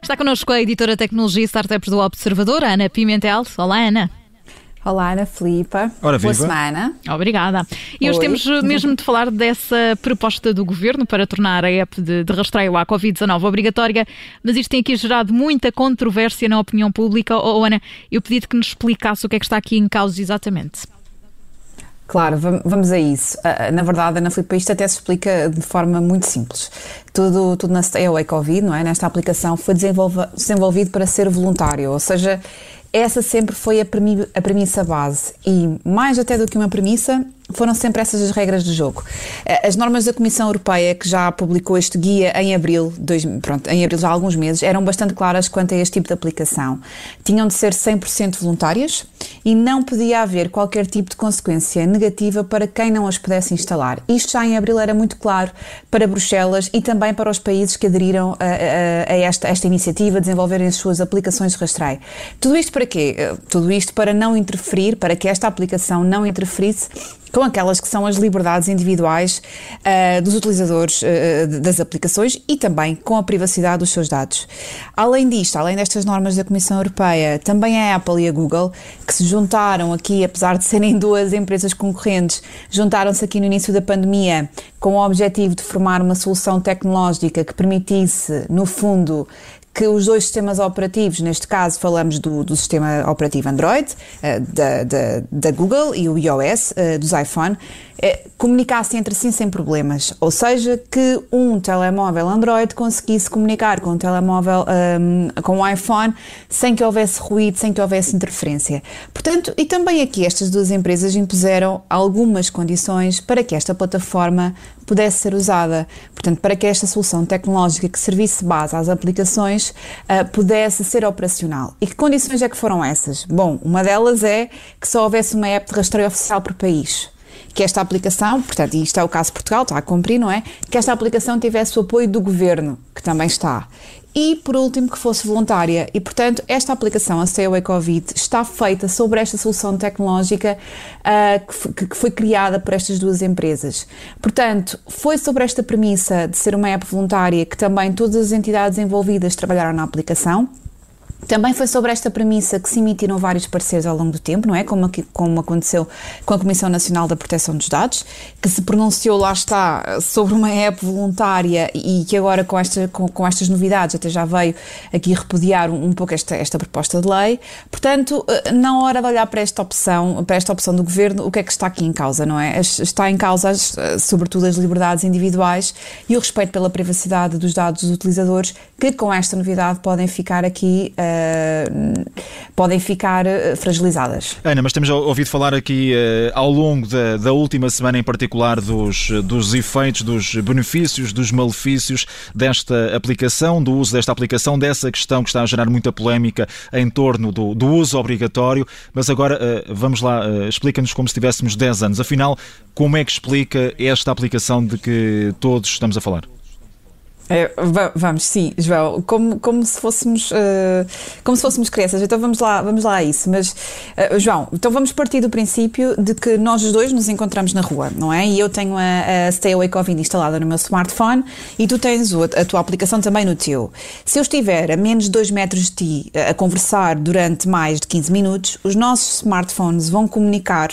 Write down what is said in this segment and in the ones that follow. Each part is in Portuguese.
Está connosco a editora Tecnologia e Startups do Observador, Ana Pimentel. Olá, Ana. Olá, Ana Filipa. Ora, Boa semana. Obrigada. E hoje Oi. temos eh, mesmo de falar dessa proposta do Governo para tornar a app de, de rastreio à Covid-19 obrigatória, mas isto tem aqui gerado muita controvérsia na opinião pública. Oh, Ana, eu pedi-te que nos explicasse o que é que está aqui em causa exatamente. Claro, vamos a isso. Ah, ah, na verdade, Ana Filipe, isto até se explica de forma muito simples. Tudo, tudo na Stay Away Covid, não é? Nesta aplicação foi desenvolvido para ser voluntário, ou seja, essa sempre foi a, premissa base. E mais até do que uma premissa, foram sempre essas as regras do jogo. Eh, as normas da Comissão Europeia, que já publicou este guia em abril, dois, pronto, em abril já há alguns meses, eram bastante claras quanto a este tipo de aplicação. Tinham de ser 100% voluntárias e não podia haver qualquer tipo de consequência negativa para quem não as pudesse instalar. Isto já em abril era muito claro para Bruxelas e também para os países que aderiram a, a, a esta, a esta iniciativa, de desenvolverem as suas aplicações de rastreio. Tudo isto para quê? Eh, tudo isto para não interferir, para que esta aplicação não interferisse com aquelas que são as liberdades individuais uh, dos utilizadores uh, das aplicações e também com a privacidade dos seus dados. Além disto, além destas normas da Comissão Europeia, também a Apple e a Google, que se juntaram aqui, apesar de serem duas empresas concorrentes, juntaram-se aqui no início da pandemia com o objetivo de formar uma solução tecnológica que permitisse, no fundo, que os dois sistemas operativos, neste caso falamos do, do sistema operativo Android, uh, da, da, da, Google e o iOS uh, dos iPhone, uh, comunicassem entre si sem problemas. Ou seja, que um telemóvel Android conseguisse comunicar com um telemóvel um, com um iPhone sem que houvesse ruído, sem que houvesse interferência. Portanto, e também aqui estas duas empresas impuseram algumas condições para que esta plataforma pudesse ser usada. Portanto, para que esta solução tecnológica que servisse base às aplicações uh, pudesse ser operacional. E que condições é que foram essas? Bom, uma delas é que só houvesse uma app de rastreio oficial por país que esta aplicação, portanto, e isto é o caso de Portugal, está a cumprir, não é? Que esta aplicação tivesse o apoio do governo, que também está e, por último, que fosse voluntária. E, portanto, esta aplicação, a Stay Covid, está feita sobre esta solução tecnológica uh, que, que, foi criada por estas duas empresas. Portanto, foi sobre esta premissa de ser uma app voluntária que também todas as entidades envolvidas trabalharam na aplicação. Também foi sobre esta premissa que se emitiram vários pareceres ao longo do tempo, não é? Como, como aconteceu com a Comissão Nacional da Proteção dos Dados, que se pronunciou, lá está, sobre uma app voluntária e que agora com, esta, com, com estas novidades até já veio aqui repudiar um, um, pouco esta, esta proposta de lei. Portanto, eh, na hora de olhar para esta opção, para esta opção do Governo, o que é que está aqui em causa, não é? Está em causa, eh, sobretudo, as liberdades individuais e o respeito pela privacidade dos dados dos utilizadores, que com esta novidade podem ficar aqui uh, podem ficar eh, fragilizadas. Ana, mas temos ouvido falar aqui uh, ao longo da, da, última semana em particular dos, dos efeitos, dos benefícios, dos malefícios desta aplicação, do uso desta aplicação, dessa questão que está a gerar muita polémica em torno do, do uso obrigatório. Mas agora, uh, vamos lá, explica-nos como se tivéssemos 10 anos. Afinal, como é que explica esta aplicação de que todos estamos a falar? É, vamos, sim, João, como, como se fôssemos uh, como se fôssemos crianças. Então vamos lá, vamos lá a isso. Mas uh, João, então vamos partir do princípio de que nós os dois nos encontramos na rua, não é? E eu tenho a, a Stay Away Covid instalada no meu smartphone e tu tens a, tua aplicação também no teu. Se eu estiver a menos de 2 metros de ti a conversar durante mais de 15 minutos, os nossos smartphones vão comunicar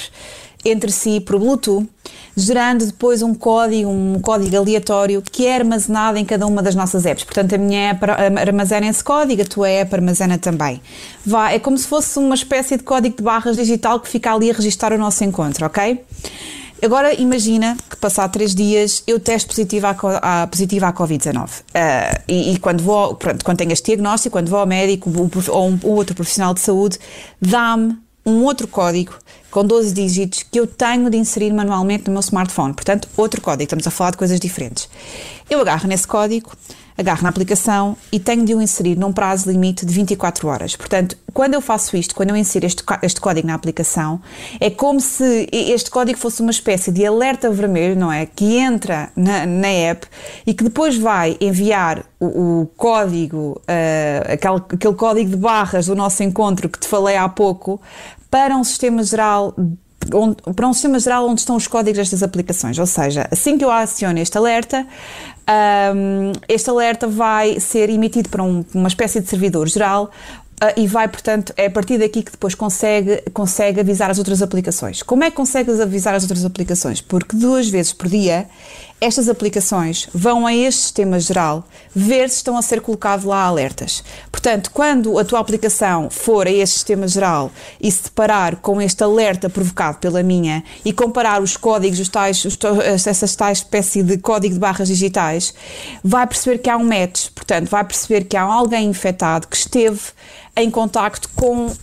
entre si por Bluetooth, gerando depois um código, um código aleatório que é armazenado em cada uma das nossas apps. Portanto, a minha app armazena esse código, a tua app armazena também. Vai, é como se fosse uma espécie de código de barras digital que fica ali a registrar o nosso encontro, ok? Agora imagina que passar três dias eu teste positiva à, positiva à Covid-19 uh, e, e, quando vou, pronto, quando tenho este diagnóstico, quando vou ao médico ou um, um outro profissional de saúde, dá-me um outro código com 12 dígitos que eu tenho de inserir manualmente no meu smartphone. Portanto, outro código, estamos a falar de coisas diferentes. Eu agarro nesse código, agarro na aplicação e tenho de o inserir num prazo limite de 24 horas. Portanto, quando eu faço isto, quando eu insiro este, este código na aplicação, é como se este código fosse uma espécie de alerta vermelho, não é? Que entra na, na app e que depois vai enviar o, o código, uh, aquele, aquele código de barras do nosso encontro que te falei há pouco, para um sistema geral Onde, para um sistema geral onde estão os códigos destas aplicações. Ou seja, assim que eu aciono este alerta, um, este alerta vai ser emitido para um, uma espécie de servidor geral e vai, portanto, é a partir daqui que depois consegue, consegue avisar as outras aplicações. Como é que consegues avisar as outras aplicações? Porque duas vezes por dia estas aplicações vão a este sistema geral ver se estão a ser colocados lá alertas. Portanto, quando a tua aplicação for a este sistema geral e se deparar com este alerta provocado pela minha e comparar os códigos, os tais, os, essas tais espécie de código de barras digitais, vai perceber que há um match, portanto, vai perceber que há alguém infectado que esteve em contacto com, uh,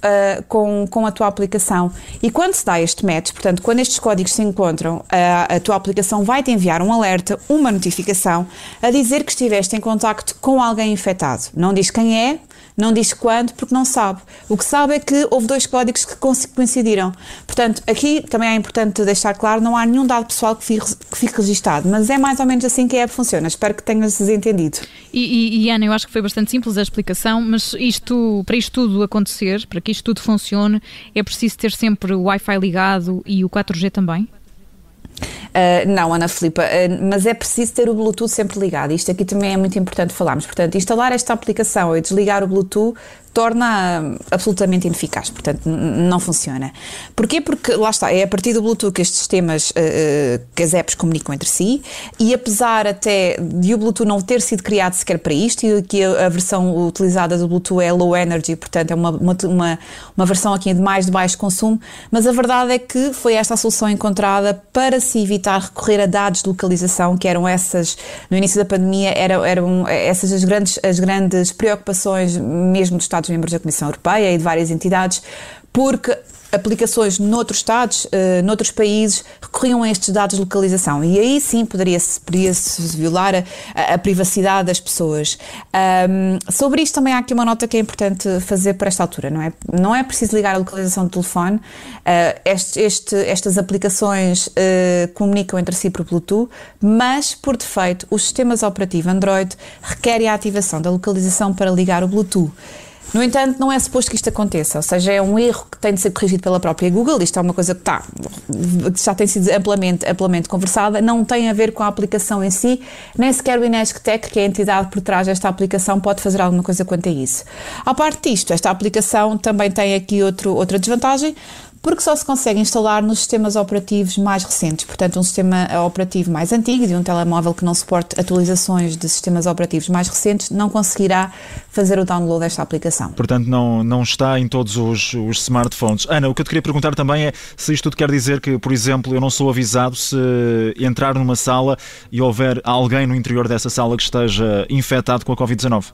com, com a tua aplicação. E quando se dá este match, portanto, quando estes códigos se encontram, uh, a tua aplicação vai te enviar um alerta, uma notificação, a dizer que estiveste em contacto com alguém infectado. Não diz quem é, não diz quando, porque não sabe. O que sabe é que houve dois códigos que coincidiram. Portanto, aqui também é importante deixar claro, não há nenhum dado pessoal que fique, que fique registado, mas é mais ou menos assim que a app funciona. Espero que tenhas entendido. E, e, e, Ana, eu acho que foi bastante simples a explicação, mas isto, para isto tudo acontecer, para que isto tudo funcione, é preciso ter sempre o Wi-Fi ligado e o 4G também? Uh, não, Ana Filipa, uh, mas é preciso ter o Bluetooth sempre ligado. Isto aqui também é muito importante falarmos. Portanto, instalar esta aplicação e desligar o Bluetooth torna absolutamente ineficaz, portanto não funciona. Porquê? Porque lá está, é a partir do Bluetooth que estes sistemas, uh, que as apps comunicam entre si e apesar até de o Bluetooth não ter sido criado sequer para isto e que a, a versão utilizada do Bluetooth é low energy, portanto é uma, uma, uma versão aqui de mais de baixo consumo, mas a verdade é que foi esta a solução encontrada para se evitar recorrer a dados de localização que eram essas, no início da pandemia, eram, eram essas as grandes, as grandes preocupações mesmo dos Estados Estados-membros da Comissão Europeia e de várias entidades, porque aplicações noutros Estados, uh, noutros países, recorriam a estes dados de localização. E aí sim poderia-se poderia violar a, a, privacidade das pessoas. Um, sobre isto também há aqui uma nota que é importante fazer para esta altura, não é? Não é preciso ligar a localização do telefone. Uh, este, este, estas aplicações uh, comunicam entre si por Bluetooth, mas, por defeito, os sistemas operativos Android requerem a ativação da localização para ligar o Bluetooth. No entanto, não é suposto que isto aconteça, ou seja, é um erro que tem de ser corrigido pela própria Google. Isto é uma coisa que, está, já tem sido amplamente, amplamente conversada, não tem a ver com a aplicação em si, nem sequer o Inesc que é a entidade por trás desta aplicação, pode fazer alguma coisa quanto a isso. A parte disto, esta aplicação também tem aqui outro, outra desvantagem, porque só se consegue instalar nos sistemas operativos mais recentes. Portanto, um sistema operativo mais antigo, de um telemóvel que não suporte atualizações de sistemas operativos mais recentes, não conseguirá fazer o download desta aplicação. Portanto, não, não está em todos os, os smartphones. Ana, o que eu te queria perguntar também é se isto tudo quer dizer que, por exemplo, eu não sou avisado se entrar numa sala e houver alguém no interior dessa sala que esteja infectado com a Covid-19.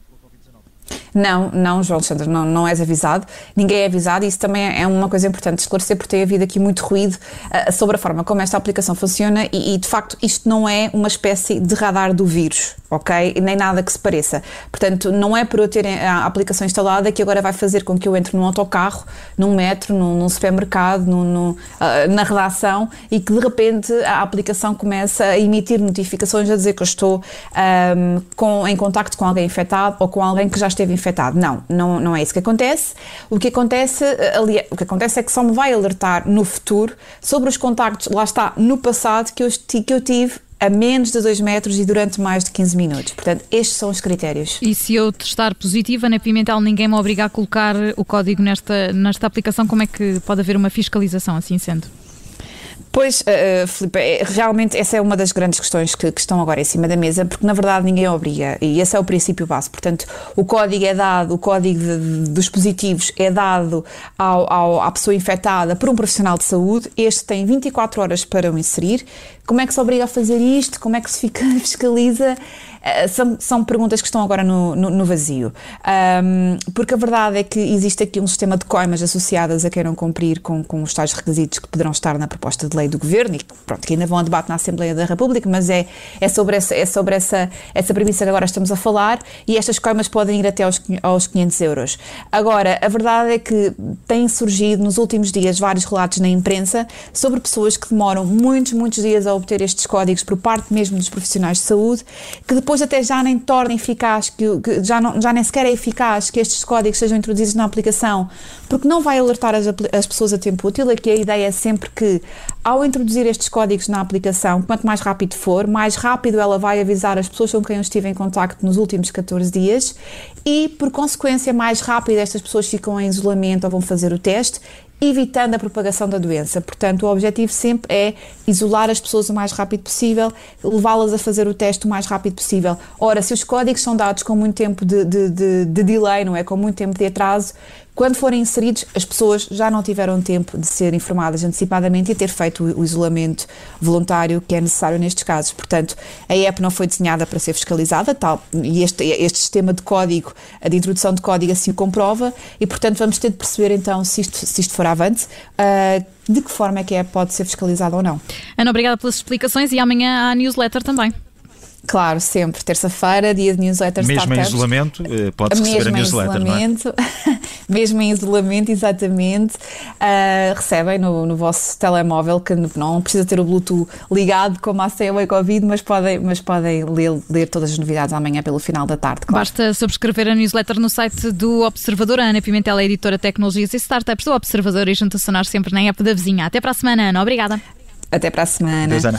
Não, não, João Alexandre, não, não és avisado, ninguém é avisado e isso também é uma coisa importante esclarecer porque tem havido aqui muito ruído uh, sobre a forma como esta aplicação funciona e, e, de facto isto não é uma espécie de radar do vírus, ok? Nem nada que se pareça. Portanto, não é por eu ter a aplicação instalada que agora vai fazer com que eu entre num autocarro, num metro, num, num supermercado, num, num, uh, na redação e que de repente a aplicação começa a emitir notificações a dizer que eu estou um, ah, com, em contacto com alguém infectado ou com alguém que já esteve infectado. Não, não, não é isso que acontece. O que acontece, ali, o que acontece é que só me vai alertar no futuro sobre os contactos, lá está, no passado que eu, que eu tive a menos de 2 metros e durante mais de 15 minutos. Portanto, estes são os critérios. E se eu testar positiva na Pimentel, ninguém me obriga a colocar o código nesta, nesta aplicação, como é que pode haver uma fiscalização assim sendo? Pois, uh, Filipe, é, realmente essa é uma das grandes questões que, que, estão agora em cima da mesa, porque na verdade ninguém obriga, e esse é o princípio base. Portanto, o código é dado, o código de, dos positivos é dado ao, ao, à pessoa infectada por um profissional de saúde, este tem 24 horas para o inserir. Como é que se obriga a fazer isto? Como é que se fica, fiscaliza? Eh, são, são perguntas que estão agora no, no, no vazio. Um, porque a verdade é que existe aqui um sistema de coimas associadas a quem não cumprir com, com os tais requisitos que poderão estar na proposta de lei do Governo e pronto, que ainda vão a debate na Assembleia da República, mas é, é sobre, essa, é sobre essa, essa premissa que agora estamos a falar e estas coimas podem ir até aos, aos 500 euros. Agora, a verdade é que têm surgido nos últimos dias vários relatos na imprensa sobre pessoas que demoram muitos, muitos dias a obter estes códigos por parte mesmo dos profissionais de saúde, que depois depois até já nem torna eficaz, que, que, já, não, já nem sequer é eficaz que estes códigos sejam introduzidos na aplicação, porque não vai alertar as, as pessoas a tempo útil. Aqui a ideia é sempre que, ao introduzir estes códigos na aplicação, quanto mais rápido for, mais rápido ela vai avisar as pessoas com quem eu estive em contacto nos últimos 14 dias e, por consequência, mais rápido estas pessoas ficam em isolamento ou vão fazer o teste evitando a propagação da doença. Portanto, o objetivo sempre é isolar as pessoas o mais rápido possível, levá-las a fazer o teste o mais rápido possível. Ora, se os códigos são dados com muito tempo de, de, de, de delay, não é? Com muito tempo de atraso, quando forem inseridos, as pessoas já não tiveram tempo de ser informadas antecipadamente e ter feito o isolamento voluntário que é necessário nestes casos. Portanto, a app não foi desenhada para ser fiscalizada, tal, e este, este sistema de código, de introdução de código assim o comprova, e portanto vamos ter de perceber então se isto, se isto for avante. Uh, de que forma é que a app pode ser fiscalizada ou não. Ana, obrigada pelas explicações e amanhã há newsletter também. Claro, sempre. Terça-feira, dia de newsletter Mesmo startups. em isolamento, eh, pode receber a newsletter, isolamento, não é? Mesmo em isolamento, exatamente. Uh, recebem no, no, vosso telemóvel, que não precisa ter o Bluetooth ligado como a CEUA Covid, mas podem, mas podem ler, ler todas as novidades amanhã pelo final da tarde. Claro. Basta subscrever a newsletter no site do Observador. A Ana Pimentel é editora de Tecnologias e Startups do Observador e junta-se a nós sempre na app da vizinha. Até para a semana, Ana. Obrigada. Até para a semana. Deus, Ana.